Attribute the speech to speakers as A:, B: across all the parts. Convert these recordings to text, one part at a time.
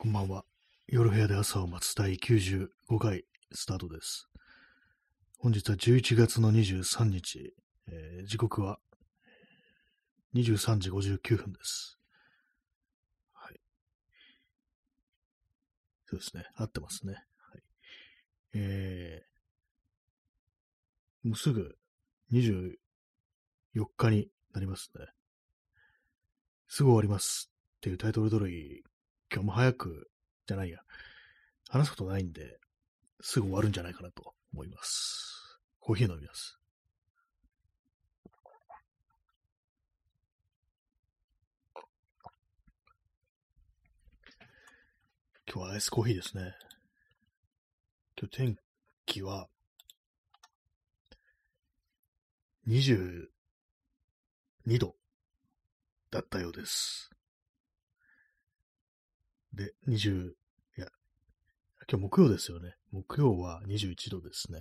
A: こんばんは。夜部屋で朝を待つ第95回スタートです。本日は11月の23日、えー時刻は23時59分です。はい。そうですね。合ってますね。はい。えー、もうすぐ24日になりますね。すぐ終わりますっていうタイトル通り、今日も早く、じゃないや、話すことないんで、すぐ終わるんじゃないかなと思います。コーヒー飲みます。今日はアイスコーヒーですね。今日天気は、22度だったようです。で、20、いや、今日木曜ですよね。木曜は21度ですね。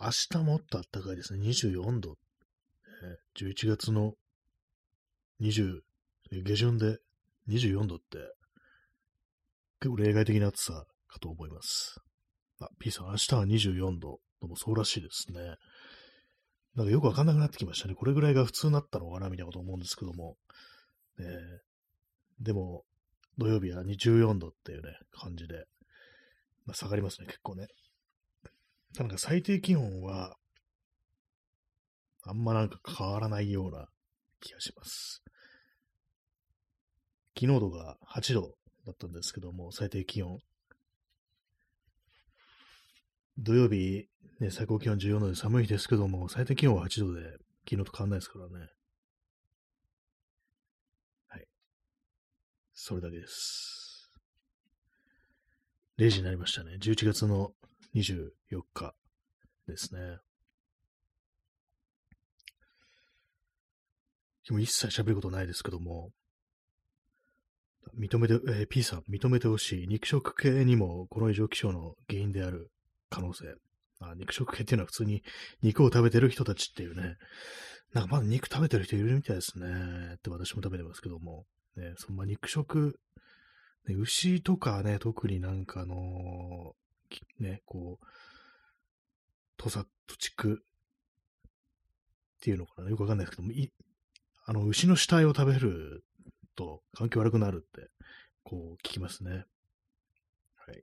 A: 明日もっと暖かいですね。24度。えー11月の20、下旬で24度って、結構例外的な暑さかと思います。あ、P さん、明日は24度。でもそうらしいですね。なんかよくわかんなくなってきましたね。これぐらいが普通になったのかなみたいなこと思うんですけども。ねえでも、土曜日は14度っていうね、感じで、まあ、下がりますね、結構ね。なんか最低気温は、あんまなんか変わらないような気がします。昨日とか8度だったんですけども、最低気温。土曜日、ね、最高気温14度で寒いですけども、最低気温は8度で、昨日と変わんないですからね。はい。それだけです。0時になりましたね。11月の24日ですね。でも一切喋ることないですけども、認めて、えー P さん、認めてほしい。肉食系にもこの異常気象の原因である可能性。あ肉食系っていうのは普通に肉を食べてる人たちっていうね。なんかまだ肉食べてる人いるみたいですね。って私も食べてますけども。ね、そのまあ肉食、ね、牛とかね、特になんかあのーね、こう、土佐、土地区っていうのかな、よくわかんないですけども、いあの、牛の死体を食べると環境悪くなるって、こう聞きますね。はい。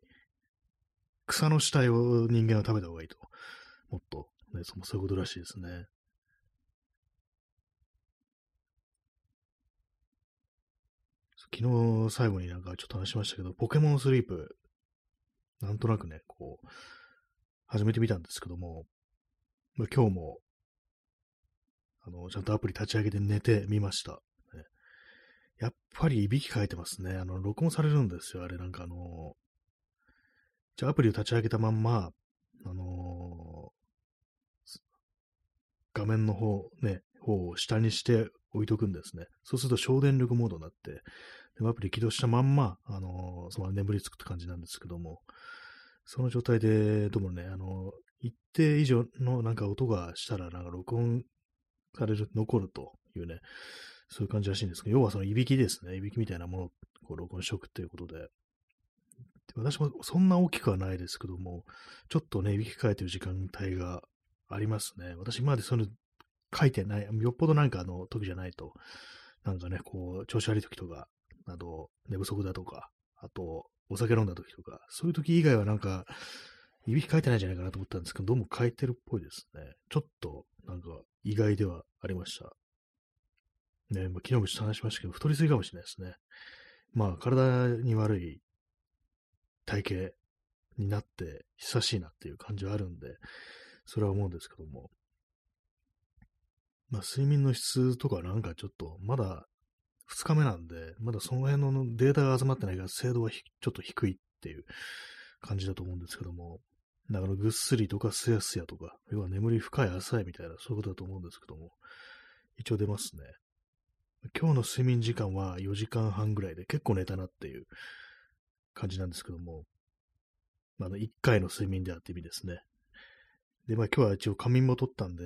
A: 草の死体を人間は食べた方がいいと。もっと、ね、そそういうことらしいですね。昨日最後になんかちょっと話しましたけど、ポケモンスリープ、なんとなくね、こう、始めてみたんですけども、まあ、今日も、あの、ちゃんとアプリ立ち上げて寝てみました。ねやっぱりいびきかいてますね。あの、録音されるんですよ。あれなんかあの、じゃあアプリを立ち上げたまんま、あの画面の方、ね、方を下にして置いとくんですね。そうすると省電力モードになって、でアプリ起動したまんま、あのその眠りつくって感じなんですけども、その状態で、どうもね、あの一定以上のなんか音がしたら、なんか録音される、残るというね、そういう感じらしいんですけど、要はそのいびきですね。いびきみたいなものをこう録音しておくっていうことで。私もそんな大きくはないですけども、ちょっとね、いびきかいてる時間帯がありますね。私今までそういうの書いてない、よっぽどなんかあの時じゃないと、なんかね、こう、調子悪い時とか、あと、寝不足だとか、あと、お酒飲んだ時とか、そういう時以外はなんか、いびきかいてないんじゃないかなと思ったんですけど、どうも書いてるっぽいですね。ちょっと、なんか、意外ではありました。ね、まあ、昨日もちょっと話しましたけど、太りすぎかもしれないですね。まあ、体に悪い体型になって久しいなっていう感じはあるんで、それは思うんですけども。まあ、睡眠の質とかなんかちょっと、まだ2日目なんで、まだその辺のデータが集まってないから、精度はちょっと低いっていう感じだと思うんですけども、だからぐっすりとかすやすやとか、要は眠り深い浅いみたいな、そういうことだと思うんですけども、一応出ますね。今日の睡眠時間は4時間半ぐらいで結構寝たなっていう感じなんですけども、まあ、1回の睡眠であって意味ですね。で、まあ今日は一応仮眠も取ったんで、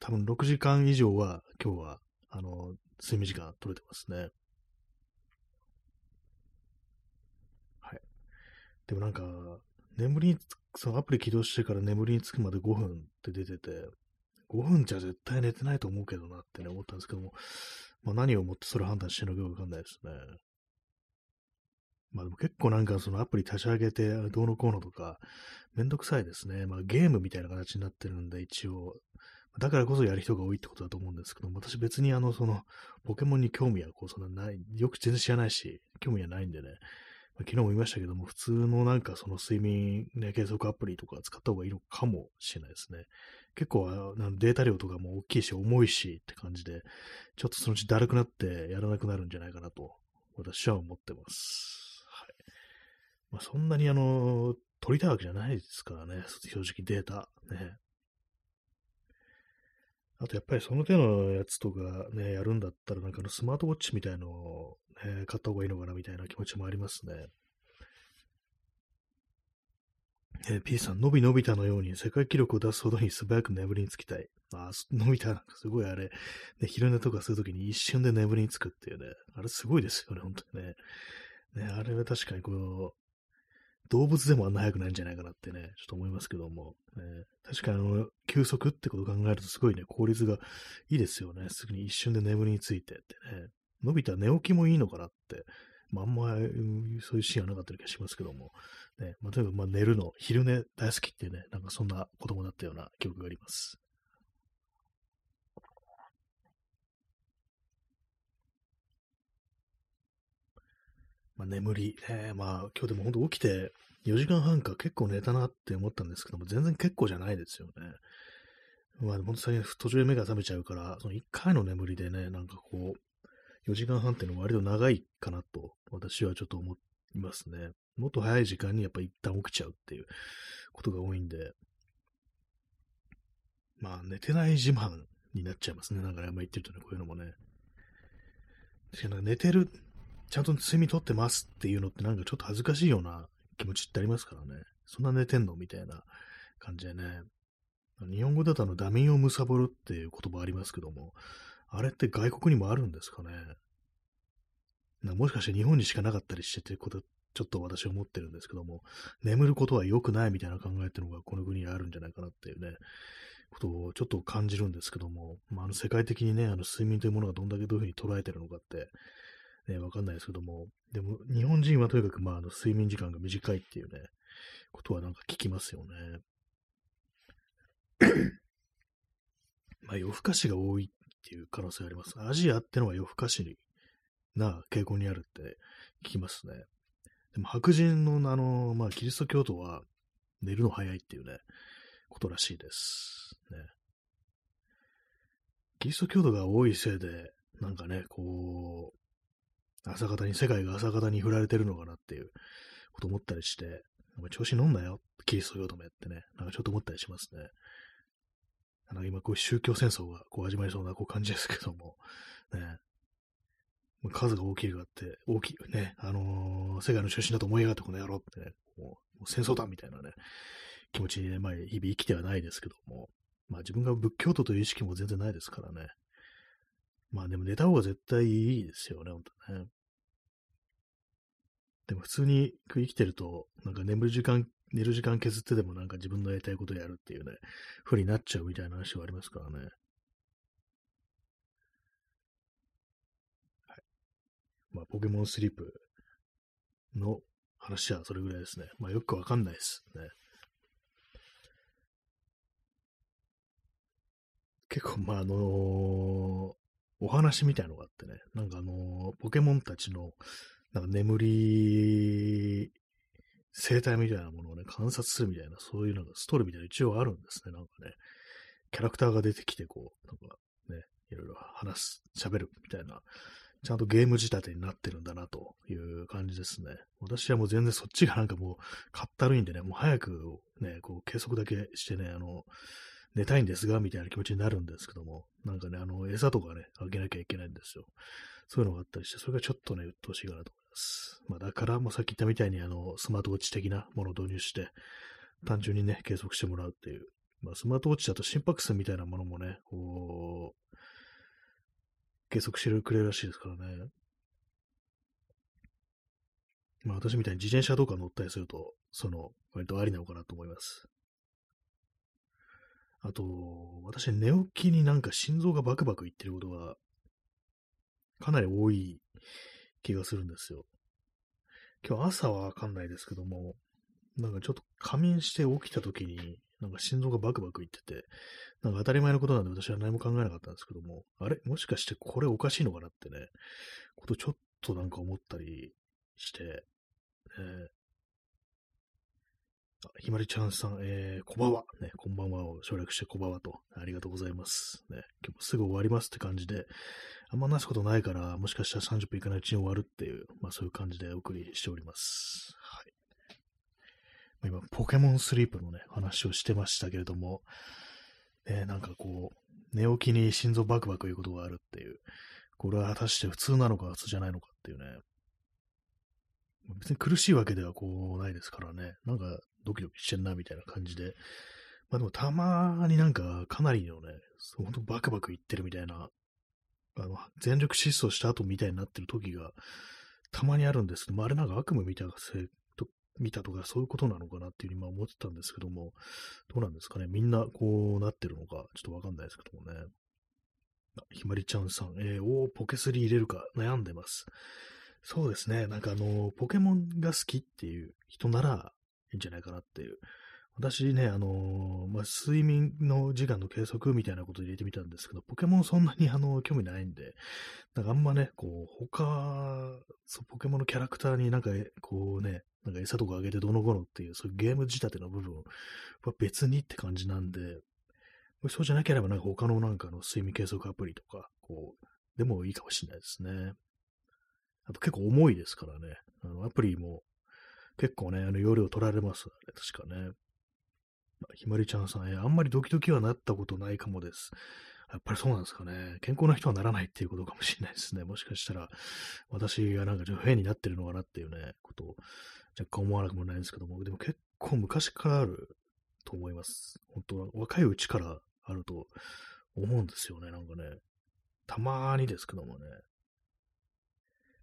A: 多分6時間以上は今日は、あの、睡眠時間取れてますね。はいでもなんか、眠りにつく、そのアプリ起動してから眠りにつくまで5分って出てて、5分じゃ絶対寝てないと思うけどなってね、思ったんですけども、まあ何をもってそれ判断してるのかわかんないですね。まあでも結構なんかそのアプリ立ち上げてどうのこうのとか、めんどくさいですね。まあゲームみたいな形になってるんで一応、だからこそやる人が多いってことだと思うんですけど、私別にあの、その、ポケモンに興味はこう、そんなない、よく全然知らないし、興味はないんでね、ま、昨日も言いましたけども、普通のなんかその睡眠、ね、計測アプリとか使った方がいいのかもしれないですね。結構データ量とかも大きいし重いしって感じで、ちょっとそのうちだるくなってやらなくなるんじゃないかなと、私は思ってます。はい。まあ、そんなにあの、取りたいわけじゃないですからね、正直データ。ね。あとやっぱりその手のやつとかね、やるんだったらなんかあのスマートウォッチみたいのを、ね、買った方がいいのかなみたいな気持ちもありますね。えー、P さん、のびのび太のように世界記録を出すほどに素早く眠りにつきたい。あ、のび太なんかすごいあれ、ね、昼寝とかするときに一瞬で眠りにつくっていうね。あれすごいですよね、本当にね。ね、あれは確かにこう、動物でもあんな速くないんじゃないかなってね、ちょっと思いますけども。ね、確かにあの、休息ってことを考えるとすごいね、効率がいいですよね。すぐに一瞬で眠りについてってね。のび太寝起きもいいのかなって。まあ、あんま、そういうシーンはなかった気がしますけども。ね、まあ、例えば、まあ、寝るの、昼寝大好きっていうね、なんかそんな子供だったような記憶があります。まあ、眠り、ね、まあ、今日でも本当起きて4時間半か結構寝たなって思ったんですけども、全然結構じゃないですよね。まあ、本当最近途中で目が覚めちゃうから、その1回の眠りでね、なんかこう、4時間半っていうのは割と長いかなと、私はちょっと思いますね。もっと早い時間にやっぱ一旦起きちゃうっていうことが多いんで、まあ、寝てない自慢になっちゃいますね。なんか、あんま言ってるとね、こういうのもね。寝てる、ちゃんと睡眠とってますっていうのってなんかちょっと恥ずかしいような気持ちってありますからね。そんな寝てんのみたいな感じでね。日本語だとあの、ダミンを貪るっていう言葉ありますけども、あれって外国にもあるんですかね？なもしかして日本にしかなかったりしててこと、ちょっと私は思ってるんですけども、眠ることは良くないみたいな考えっていうのがこの国にあるんじゃないかなっていうね、ことをちょっと感じるんですけども、まあ、あの世界的にね、あの睡眠というものがどんだけどういうふうに捉えてるのかって、ね、わかんないですけども、でも、日本人はとにかく、まあ、あの、睡眠時間が短いっていうね、ことはなんか聞きますよね。まあ、夜更かしが多いっていう可能性があります。アジアってのは夜更かしな傾向にあるって聞きますね。でも白人のあの、まあ、キリスト教徒は寝るの早いっていうね、ことらしいです。ね。キリスト教徒が多いせいで、なんかね、こう、朝方に、世界が朝方に振られてるのかなっていうこと思ったりして、調子乗んなよ、キリスト教徒めってね、なんかちょっと思ったりしますね。あの今、こう宗教戦争がこう始まりそうなこう感じですけども、ね、数が大きいがあって、大きい、ね、あのー、世界の中心だと思いやがってこの野郎ってね、もう戦争だみたいなね、気持ちにね、まあ、日々生きてはないですけども、まあ自分が仏教徒という意識も全然ないですからね、まあでも寝た方が絶対いいですよね、本当ね。でも普通に生きてると、なんか眠る時間、寝る時間削ってでもなんか自分のやりたいことやるっていうね、風になっちゃうみたいな話はありますからね。はい。まあ、ポケモンスリープの話はそれぐらいですね。まあ、よくわかんないですね。結構、まあ、あのー、お話みたいのがあってね、なんかあの、ポケモンたちの、なんか眠り、生態みたいなものをね、観察するみたいな、そういうなんかストーリーみたいな一応あるんですね、なんかね。キャラクターが出てきて、こう、なんかね、いろいろ話す、喋るみたいな、ちゃんとゲーム仕立てになってるんだなという感じですね。私はもう全然そっちがなんかもう、かったるいんでね、もう早くね、こう計測だけしてね、あの、寝たいんですが、みたいな気持ちになるんですけども、なんかね、あの、餌とかね、あげなきゃいけないんですよ。そういうのがあったりして、それがちょっとね、鬱陶しいかなと思います。まあ、だから、もうさっき言ったみたいに、あの、スマートウォッチ的なものを導入して、単純にね、計測してもらうっていう。まあ、スマートウォッチだと心拍数みたいなものもね、こう、計測してくれるらしいですからね。まあ私みたいに自転車とか乗ったりすると、その、割とありなのかなと思います。あと、私寝起きになんか心臓がバクバクいってることが、かなり多い気がするんですよ。今日朝はわかんないですけども、なんかちょっと仮眠して起きた時に、なんか心臓がバクバクいってて、なんか当たり前のことなんで私は何も考えなかったんですけども、あれ？もしかしてこれおかしいのかなってね、ことちょっとなんか思ったりして、えー、ひまりちゃんさん、えー、こばわ、ね、こんばんはを省略してこばわと、ありがとうございます。ね、今日すぐ終わりますって感じで、あんまなすことないから、もしかしたら30分いかないうちに終わるっていう、まあそういう感じでお送りしております。はい。今、ポケモンスリープのね、話をしてましたけれども、え、なんかこう、寝起きに心臓バクバクいうことがあるっていう、これは果たして普通なのか普通じゃないのかっていうね、別に苦しいわけではこうないですからね、なんかドキドキしてんなみたいな感じで、まあでもたまになんかかなりのね、ほんとバクバクいってるみたいな、あの、全力疾走した後みたいになってる時がたまにあるんですけど、まあ、あれなんか悪夢見たせ見たとかそういうことなのかなっていうふうに思ってたんですけども、どうなんですかね。みんなこうなってるのか、ちょっとわかんないですけどもね。ひまりちゃんさん、えー、おー、ポケスリ入れるか悩んでます。そうですね。なんかあの、ポケモンが好きっていう人ならいんじゃないかなっていう。私ね、あのー、まあ、睡眠の時間の計測みたいなこと入れてみたんですけど、ポケモンそんなにあの、興味ないんで、なんかあんまね、こう、他、そうポケモンのキャラクターになんか、こうね、なんか餌とかあげてどの頃っていう、そういうゲーム仕立ての部分は別にって感じなんで、そうじゃなければなんか他のなんかの睡眠計測アプリとか、こう、でもいいかもしれないですね。あと結構重いですからね。あのアプリも結構ね、あの容量取られますね、確かね。ひまりちゃんさん、えあんまりドキドキはなったことないかもです。やっぱりそうなんですかね。健康な人はならないっていうことかもしれないですね。もしかしたら、私がなんかちょっと変になってるのかなっていうね、ことを若干思わなくもないんですけども、でも結構昔からあると思います。本当は若いうちからあると思うんですよね、なんかね。たまーにですけどもね。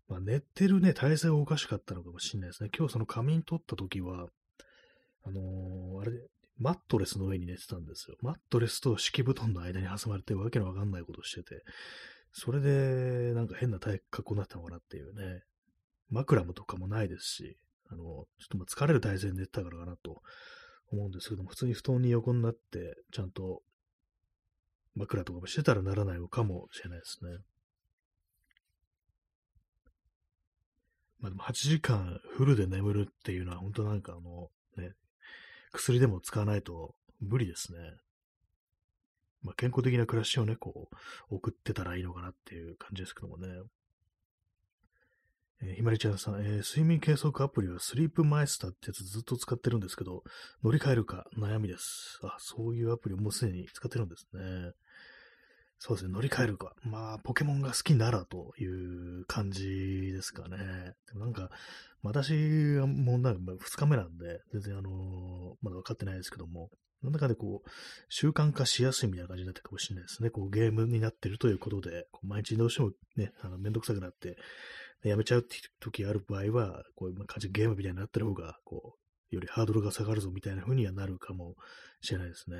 A: まあ、寝てるね、体勢がおかしかったのかもしれないですね。今日その仮眠取った時は、あのー、あれ、マットレスの上に寝てたんですよ。マットレスと敷布団の間に挟まれてわけのわかんないことしてて、それでなんか変な体格好になったのかなっていうね。枕もとかもないですし、あの、ちょっとま疲れる体勢に寝てたからかなと思うんですけども、普通に布団に横になって、ちゃんと枕とかもしてたらならないのかもしれないですね。まあでも8時間フルで眠るっていうのは本当なんかあの、ね、薬でも使わないと無理ですね。まあ健康的な暮らしをね、こう、送ってたらいいのかなっていう感じですけどもね。えー、ひまりちゃんさん、えー、睡眠計測アプリはスリープマイスターってやつずっと使ってるんですけど、乗り換えるか悩みです。あ、そういうアプリをもうすでに使ってるんですね。そうですね、乗り換えるか。まあ、ポケモンが好きならという感じですかね。でもなんか、私はもうなんか2日目なんで、全然あの、まだ分かってないですけども、なんだかでこう、習慣化しやすいみたいな感じになってるかもしれないですね。こう、ゲームになってるということで、こう毎日どうしてもね、あの、めんどくさくなって、やめちゃうって時ある場合は、こういう感じでゲームみたいになってる方が、こう、よりハードルが下がるぞみたいな風にはなるかもしれないですね。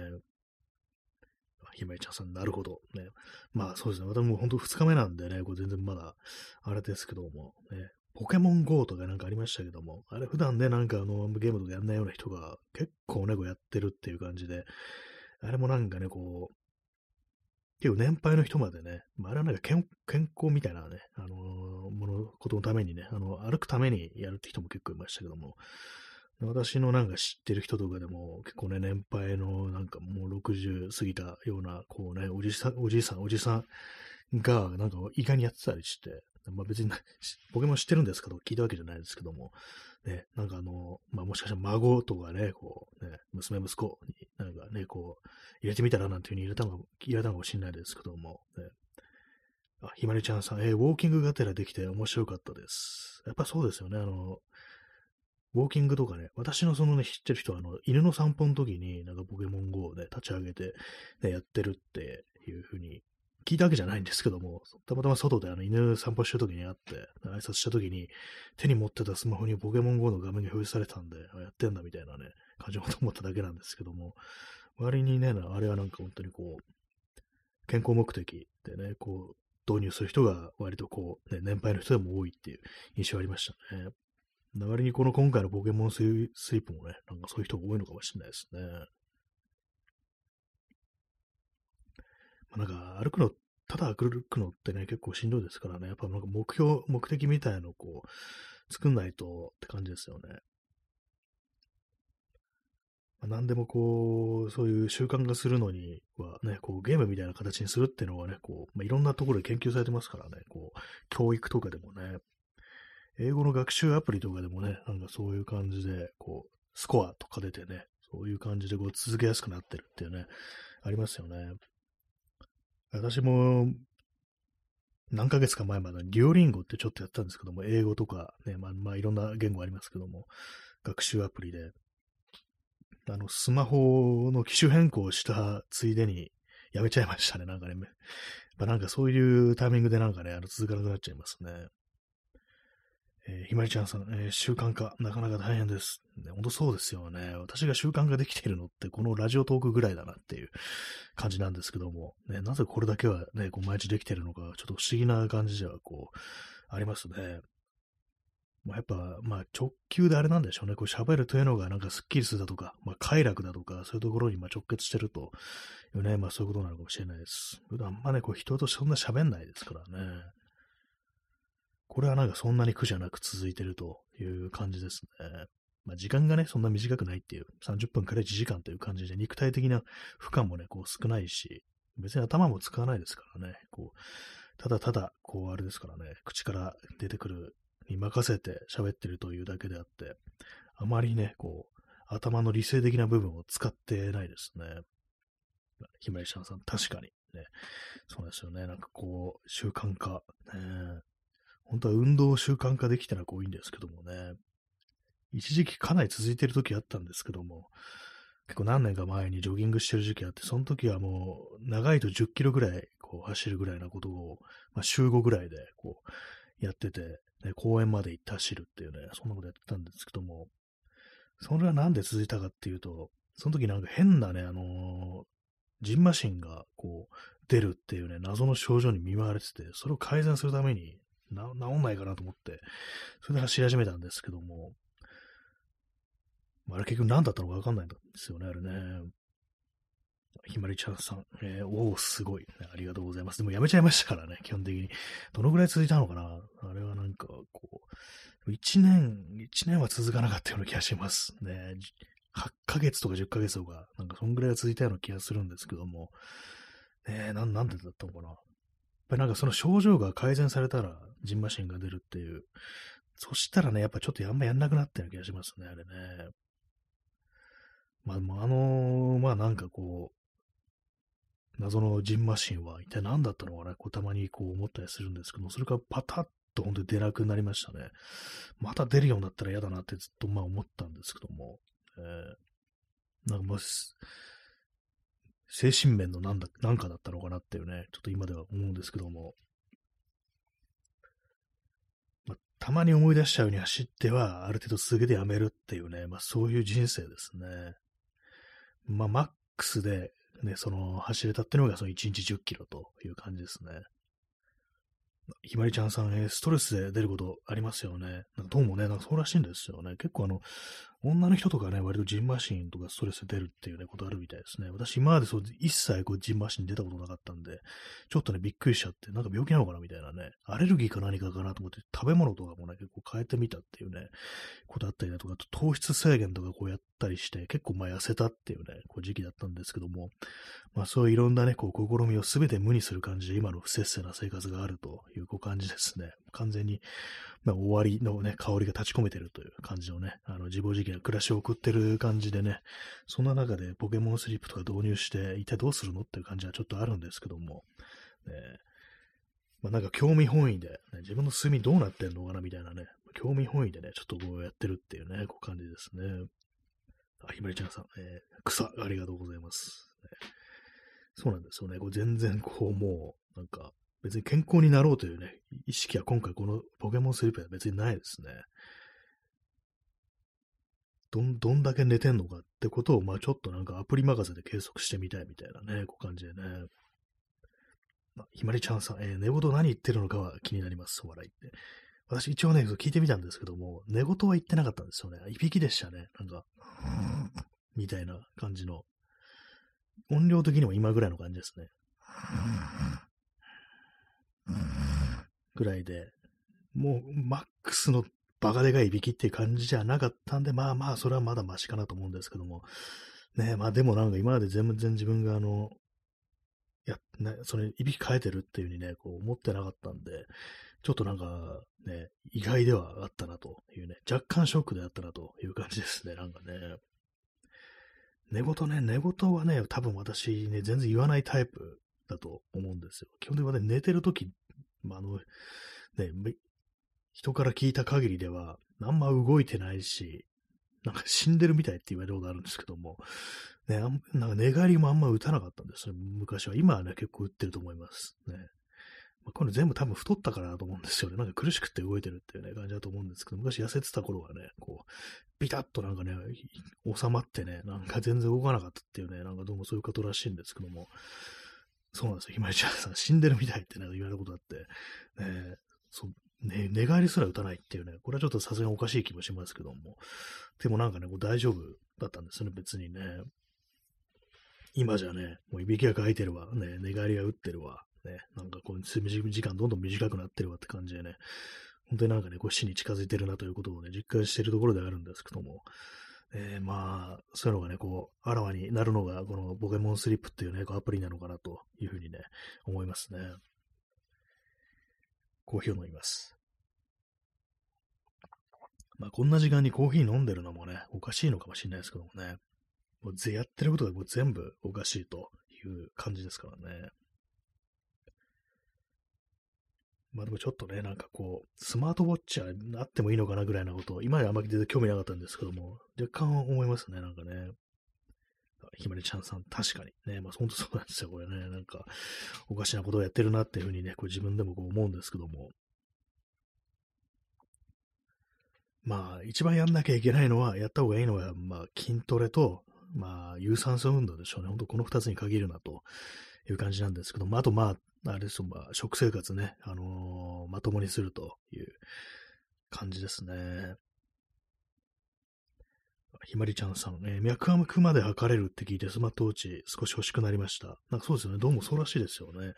A: ひまりちゃんさん、なるほど。ね。まあそうですね。私も本当2日目なんでね、これ全然まだ、あれですけども、ね。ポケモン GO とかなんかありましたけども、あれ普段ね、なんかあの、ゲームとかやんないような人が結構ね、こうやってるっていう感じで、あれもなんかね、こう、結構年配の人までね、まあ、あれはなんか健康みたいなね、あのー、もの、ことのためにね、あの、歩くためにやるって人も結構いましたけども、私のなんか知ってる人とかでも結構ね、年配のなんかもう60過ぎたような、こうね、おじさん、おじさん、おじさんがなんか意外にやってたりして、まあ別にポケモン知ってるんですけど、聞いたわけじゃないですけども、ね、なんかあの、まあもしかしたら孫とかね、こうね、娘息子になんかね、こう、入れてみたらなんていう風に入れたのか、入れたのかもしれないですけども、ね、あ、ひまりちゃんさん、えー、ウォーキングがてらできて面白かったです。やっぱそうですよね、あの、ウォーキングとかね、私のそのね、知ってる人は、あの、犬の散歩の時に、なんかポケモン GO で立ち上げて、ね、やってるっていう風に聞いたわけじゃないんですけども、たまたま外であの犬散歩した時に会って、挨拶した時に、手に持ってたスマホにポケモン GO の画面が表示されたんで、やってんだみたいなね、感じのこと思っただけなんですけども、割にね、あれはなんか本当にこう、健康目的でね、こう、導入する人が割とこう、ね、年配の人でも多いっていう印象ありましたね。な割にこの今回のポケモンスイープもね、なんかそういう人が多いのかもしれないですね。まあ、なんか歩くの、ただ歩くのってね、結構しんどいですからね、やっぱなんか目標、目的みたいのをこう、作んないとって感じですよね。まあ、何でもこう、そういう習慣化するのにはね、こうゲームみたいな形にするっていうのはね、こう、まあ、いろんなところで研究されてますからね、こう、教育とかでもね、英語の学習アプリとかでもね、なんかそういう感じで、こう、スコアとか出てね、そういう感じでこう続けやすくなってるっていうね、ありますよね。私も、何ヶ月か前までデュオリンゴってちょっとやったんですけども、英語とかね、まあ、まあ、いろんな言語ありますけども、学習アプリで、あの、スマホの機種変更したついでにやめちゃいましたね、なんかね。まあ、なんかそういうタイミングでなんかね、あの続かなくなっちゃいますね。えー、ひまりちゃんさん、えー、習慣化、なかなか大変です。ね、本当そうですよね。私が習慣化できているのって、このラジオトークぐらいだなっていう感じなんですけども、ね、なぜこれだけはね、こう毎日できているのか、ちょっと不思議な感じでは、こう、ありますね。まあ、やっぱ、まあ、直球であれなんでしょうね。こう喋るというのがなんかスッキリするだとか、まあ、快楽だとか、そういうところにま直結してるというね、まあそういうことなのかもしれないです。普段まね、こう人とそんな喋んないですからね。これはなんかそんなに苦じゃなく続いてるという感じですね。まあ、時間がね、そんな短くないっていう、30分から1時間という感じで、肉体的な負荷もね、こう少ないし、別に頭も使わないですからね、こう、ただただ、こう、あれですからね、口から出てくるに任せて喋ってるというだけであって、あまりね、こう、頭の理性的な部分を使ってないですね。ひまりしゃんさん、確かにね。そうですよね。なんかこう、習慣化。ね、本当は運動習慣化できたらこういいんですけどもね。一時期かなり続いてる時あったんですけども、結構何年か前にジョギングしてる時期あって、その時はもう長いと10キロぐらいこう走るぐらいなことを、まあ、週5ぐらいでこうやってて、ね、公園まで行って走るっていうね、そんなことやってたんですけども、それはなんで続いたかっていうと、その時なんか変なね、あのー、ジンマシンがこう出るっていうね、謎の症状に見舞われてて、それを改善するためにな、治んないかなと思って、それで走り始めたんですけども、あれ結局何だったのかわかんないんですよね、あれね。ひまりちゃんさん、えー、おお、すごい、ありがとうございます。でもやめちゃいましたからね、基本的に。どのぐらい続いたのかなあれはなんか、こう、1年、1年は続かなかったような気がしますね。8ヶ月とか10ヶ月とか、なんかそんぐらいは続いたような気がするんですけども、え、な、なんでだったのかなぱりなんかその症状が改善されたら、ジンマシンが出るっていう。そしたらね、やっぱちょっとあんまやんなくなったような気がしますね、あれね。まあ、あのー、まあなんかこう、謎のジンマシンは一体何だったのかな、こうたまにこう思ったりするんですけどそれからパタッと本当に出なくなりましたね。また出るようになったら嫌だなってずっとまあ思ったんですけども、えー、なんかまあ、精神面のなんだ、なんかだったのかなっていうね、ちょっと今では思うんですけども、まあ、たまに思い出しちゃうように走っては、ある程度続けてやめるっていうね、まあそういう人生ですね。まあマックスでね、その走れたっていうのがその1日10キロという感じですね。ひまりちゃんさん、え、ストレスで出ることありますよね。なんかどうもね、なんかそうらしいんですよね。結構あの、女の人とかね、割とジンマシンとかストレス出るっていうね、ことあるみたいですね。私今までそう一切こうジンマシン出たことなかったんで、ちょっとね、びっくりしちゃって、なんか病気なのかなみたいなね、アレルギーか何かかなと思って、食べ物とかもね、結構変えてみたっていうね、ことあったりだとか、あと糖質制限とかこうやったりして、結構まあ痩せたっていうね、こう時期だったんですけども、まあそういういろんなね、こう試みをすべて無にする感じで、今の不節制な生活があるというこう感じですね。完全にまあ、終わりのね、香りが立ち込めてるという感じのね、あの、自暴自棄な暮らしを送ってる感じでね、そんな中でポケモンスリープとか導入して、一体どうするのっていう感じはちょっとあるんですけども、ね、まあ、なんか興味本位で、ね、自分の睡眠どうなってんのかなみたいなね、興味本位でね、ちょっとこうやってるっていうね、こう感じですね。あ、ひまりちゃんさん、えー、草、ありがとうございます。ね、そうなんですよね。こう全然こうもう、なんか、別に健康になろうというね、意識は今回このポケモンスリープでは別にないですね。どん、どんだけ寝てんのかってことを、まあちょっとなんかアプリ任せで計測してみたいみたいなね、こう感じでね。まあ、ひまりちゃんさん、えー、寝言何言ってるのかは気になります、笑いって。私一応ね、聞いてみたんですけども、寝言は言ってなかったんですよね。いびきでしたね。なんか、みたいな感じの。音量的にも今ぐらいの感じですね。ぐらいで、もうマックスのバカでかいいびきっていう感じじゃなかったんで、まあまあ、それはまだマシかなと思うんですけども。ねまあでもなんか今まで全然自分があの、や、ね、それ、いびき変えてるっていう風にね、こう思ってなかったんで、ちょっとなんかね、意外ではあったなというね、若干ショックであったなという感じですね、なんかね。寝言ね、寝言はね、多分私ね、全然言わないタイプだと思うんですよ。基本的にね、寝てるとき、まあ、あの、ね、人から聞いた限りでは、あんま動いてないし、なんか死んでるみたいって言われることあるんですけども、ね、なんか寝返りもあんま打たなかったんですよ、昔は。今はね、結構打ってると思います。ね。まあ、これ全部多分太ったからだと思うんですよね。なんか苦しくて動いてるっていうね、感じだと思うんですけど、昔痩せてた頃はね、こう、ビタッとなんかね、収まってね、なんか全然動かなかったっていうね、なんかどうもそういうことらしいんですけども、そうなんですよ。ひまりちゃんさん死んでるみたいってね、言われたことあって、ね、そう、ね、寝返りすら打たないっていうね、これはちょっとさすがにおかしい気もしますけども、でもなんかね、こう大丈夫だったんですよね、別にね。今じゃね、もういびきがかいてるわ、ね、寝返りが打ってるわ、ね、なんかこう、睡眠時間どんどん短くなってるわって感じでね、本当になんかね、こう死に近づいてるなということをね、実感しているところであるんですけども、えー、まあ、そういうのがね、こう、あらわになるのが、このポケモンスリップっていうね、こうアプリなのかなというふうにね、思いますね。コーヒーを飲みます。まあ、こんな時間にコーヒー飲んでるのもね、おかしいのかもしれないですけどもね。もうぜやってることがもう全部おかしいという感じですからね。まあでもちょっとね、なんかこう、スマートウォッチはあってもいいのかなぐらいなことを、今まであまり全然興味なかったんですけども、若干思いますね、なんかね。ひまりちゃんさん、確かに。ね、まあ本当そうなんですよ、これね。なんか、おかしなことをやってるなっていうふうにね、こう自分でもこう思うんですけども。まあ、一番やんなきゃいけないのは、やった方がいいのは、まあ、筋トレと、まあ、有酸素運動でしょうね。ほんとこの二つに限るなという感じなんですけども、あとまあ、あれです、まあ、食生活ね、あのー、まともにするという感じですね。ひまりちゃんさん、えー、脈拍まで測れるって聞いてスマートウォッチ少し欲しくなりました。なんかそうですよね。どうもそうらしいですよね。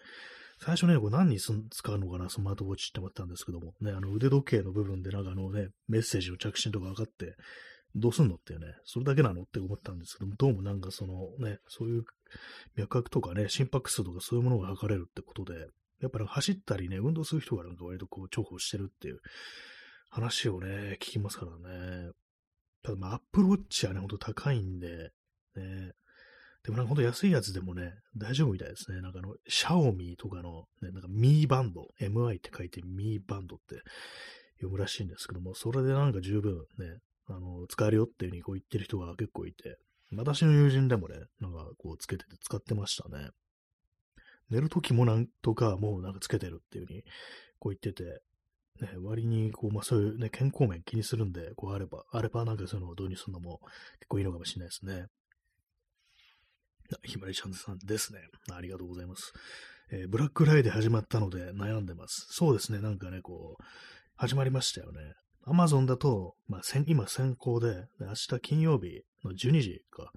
A: 最初ね、これ何に使うのかな、スマートウォッチって思ったんですけども、ね、あの腕時計の部分でなんかあのね、メッセージの着信とか分かって、どうすんのっていうね、それだけなのって思ったんですけども、どうもなんかそのね、そういう脈拍とかね、心拍数とかそういうものが測れるってことで、やっぱり走ったりね、運動する人がなんか割とこう重宝してるっていう話をね、聞きますからね。ただまあ、アップルウォッチはね、ほんと高いんで、ね、でもなんかほんと安いやつでもね、大丈夫みたいですね。なんかあの、シャオミとかの、ね、なんかミーバンド、MI って書いてミーバンドって読むらしいんですけども、それでなんか十分ね、あの、使えるよっていう風にこう言ってる人が結構いて、私の友人でもね、なんかこうつけてて使ってましたね。寝るときもなんとかもうなんかつけてるっていう風にこう言ってて、ね、割にこう、まあそういうね、健康面気にするんで、こうあれば、あればなんかそういうのを導入するのも結構いいのかもしれないですね。ひまりちゃんさんですね。ありがとうございます。えー、ブラックライデー始まったので悩んでます。そうですね、なんかね、こう、始まりましたよね。アマゾンだと、まあ、今先行で、明日金曜日の12時か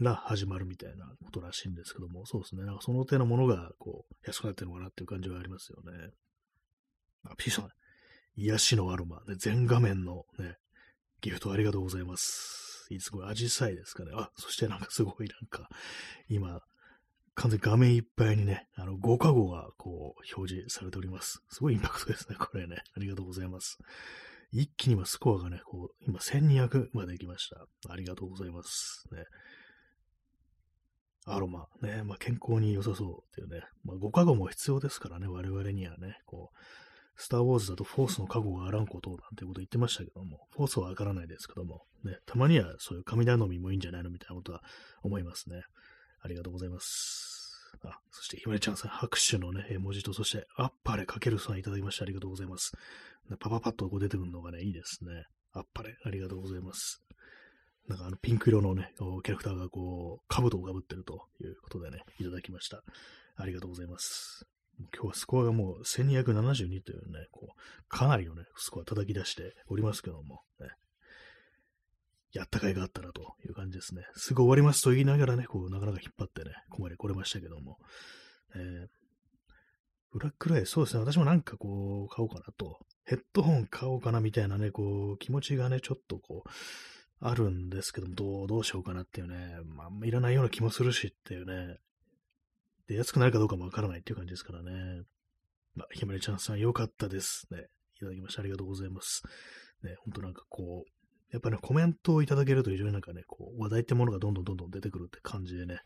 A: ら始まるみたいなことらしいんですけども、そうですね、なんかその手のものが、こう、安くなってるのかなっていう感じはありますよね。あ、ピーさん、癒しのアロマ、ね、全画面のね、ギフトありがとうございます。いつごい、アジサイですかね。あ、そしてなんかすごいなんか、今、完全に画面いっぱいにね、あの、5カ語がこう、表示されております。すごいインパクトですね、これね。ありがとうございます。一気に今スコアがね、こう、今1200まで行きました。ありがとうございます。ね。アロマ、ね、まあ、健康に良さそうっていうね、まあ、5カ語も必要ですからね、我々にはね、こう、スター・ウォーズだとフォースの過去があらんことなんてこと言ってましたけども、フォースはわからないですけども、ね、たまにはそういう神頼みもいいんじゃないのみたいなことは思いますね。ありがとうございます。あ、そして、ひまりちゃんさん、拍手のね、絵文字と、そして、あっぱれかけるさんいただきましてありがとうございます。パパパッとこう出てくるのがね、いいですね。あっぱれ、ありがとうございます。なんかあのピンク色のね、キャラクターがこう、兜をかぶってるということでね、いただきました。ありがとうございます。今日はスコアがもう1272というね、こう、かなりのね、スコア叩き出しておりますけども、ね、やった甲斐があったなという感じですね。すぐ終わりますと言いながらね、こう、なかなか引っ張ってね、ここまで来れましたけども、えー、ブラックライそうですね、私もなんかこう、買おうかなと、ヘッドホン買おうかなみたいなね、こう、気持ちがね、ちょっとこう、あるんですけども、どう、どうしようかなっていうね、まあ、いらないような気もするしっていうね、で、安くなるかどうかもわからないっていう感じですからね。まあ、ひまりちゃんさん、よかったですね。いただきましてありがとうございます。ね、ほんとなんかこう、やっぱね、コメントをいただけると非常になんかね、こう、話題ってものがどんどんどんどん出てくるって感じでね、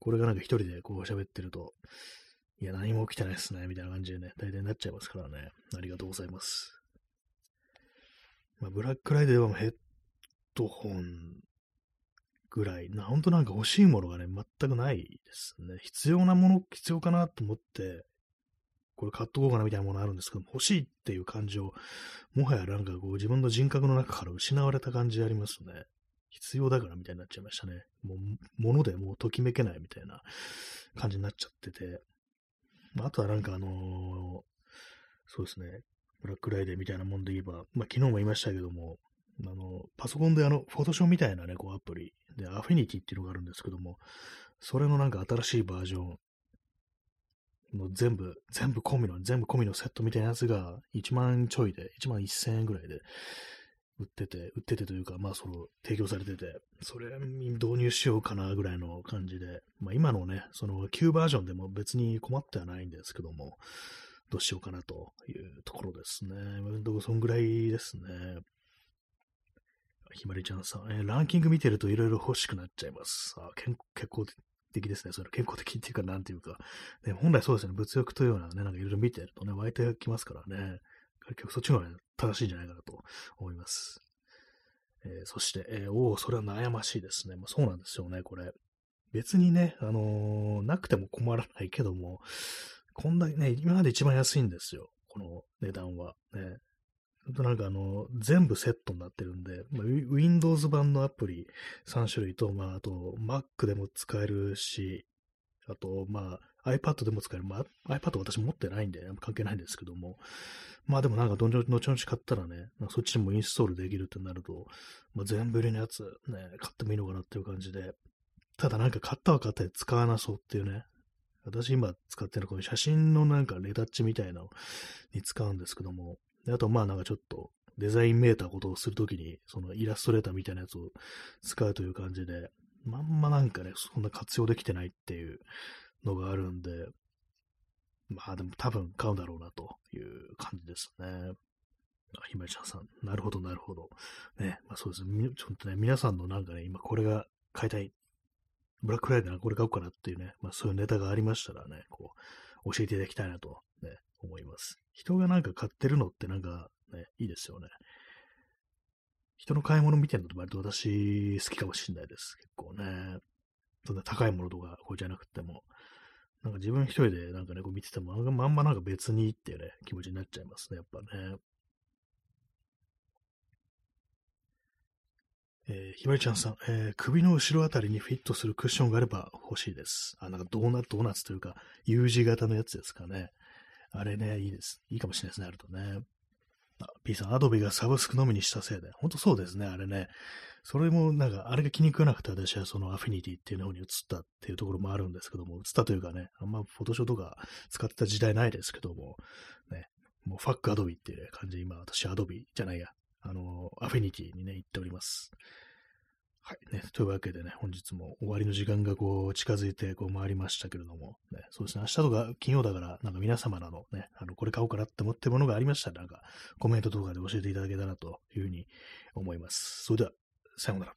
A: これがなんか一人でこう喋ってると、いや、何も起きてないですね、みたいな感じでね、大体なっちゃいますからね、ありがとうございます。まあ、ブラックライドではヘッドホンぐらい、な、ほんとなんか欲しいものがね、全くないですね。必要なもの、必要かなと思って、これ買っとこうかなみたいなものあるんですけど、欲しいっていう感情、もはやなんかこう自分の人格の中から失われた感じありますね。必要だからみたいになっちゃいましたね。もう、ものでもうときめけないみたいな感じになっちゃってて。あ、あとはなんかあのー、そうですね、ブラックライデーみたいなもんで言えば、まあ昨日も言いましたけども、あの、パソコンであの、フォトショーみたいなね、こうアプリで、アフィニティっていうのがあるんですけども、それのなんか新しいバージョンの全部、全部込みの、全部込みのセットみたいなやつが1万ちょいで、1万1000円ぐらいで売ってて、売っててというか、まあその、提供されてて、それ導入しようかなぐらいの感じで、まあ今のね、その旧バージョンでも別に困ってはないんですけども、どうしようかなというところですね。そんぐらいですね。ひまりちゃんさん、えー、ランキング見てるといろいろ欲しくなっちゃいます。あ健健康的ですね。それ健康的っていうか、なんていうか、ね、本来そうですね、物欲というようなね、なんかいろいろ見てるとね、湧いてきますからね、結局そっちの方が、ね、正しいんじゃないかなと思います。えー、そして、えー、おお、それは悩ましいですね。まあ、そうなんですよね、これ。別にね、あのー、なくても困らないけども、こんなね、今まで一番安いんですよ。この値段は。ね。なんかあの、全部セットになってるんで、まあ、Windows 版のアプリ3種類と、まあ、あと Mac でも使えるし、あと、まあ、iPad でも使える。まあ、iPad 私持ってないんで、関係ないんですけども。まあでもなんか、どんどん、後々買ったらね、ま、そっちでもインストールできるってなると、まあ、全部入りのやつ、ね、買ってもいいのかなっていう感じで。ただなんか買ったは買ったで使わなそうっていうね。私今使ってるこの写真のなんかレタッチみたいなのに使うんですけども、であと、まあなんかちょっとデザインメーターことをするときに、そのイラストレーターみたいなやつを使うという感じで、まんまなんかね、そんな活用できてないっていうのがあるんで、まあでも多分買うんだろうなという感じですね。あ、ひまちゃんさん、なるほど、なるほど。ね、まあそうですね。ちょっとね、皆さんのなんかね、今これが買いたい。ブラックフライデーなこれ買おうかなっていうね、まあそういうネタがありましたらね、こう、教えていただきたいなと、思います。人がなんか買ってるのってなんかね、いいですよね。人の買い物見てるのって割と私好きかもしれないです。結構ね。そんな高いものとかこうじゃなくても。なんか自分一人でなんかね、こう見てても、まんまなんか別にっていうね、気持ちになっちゃいますね、やっぱね。えー、ひまりちゃんさん、えー、首の後ろあたりにフィットするクッションがあれば欲しいです。あ、なんかドーナ、ドーナツというか、U 字型のやつですかね。あれね、いいです。いいかもしれないですね、あるとね。あ、P さん、アドビがサブスクのみにしたせいで。ほんとそうですね、あれね。それもなんか、あれが気に食わなくて私はそのアフィニティっていうのに移ったっていうところもあるんですけども、移ったというかね、あんまフォトショーとか使ってた時代ないですけども、ね、もうファックアドビっていう、感じで今私アドビじゃないや、あの、アフィニティにね、行っております。はい。ね。というわけでね、本日も終わりの時間がこう、近づいてこう回りましたけれども、ね、そうですね、明日とか金曜だから、なんか皆様のね、あの、これ買おうかなって思ってるものがありましたら、なんか、コメントとかで教えていただけたらというふうに思います。それでは、さようなら。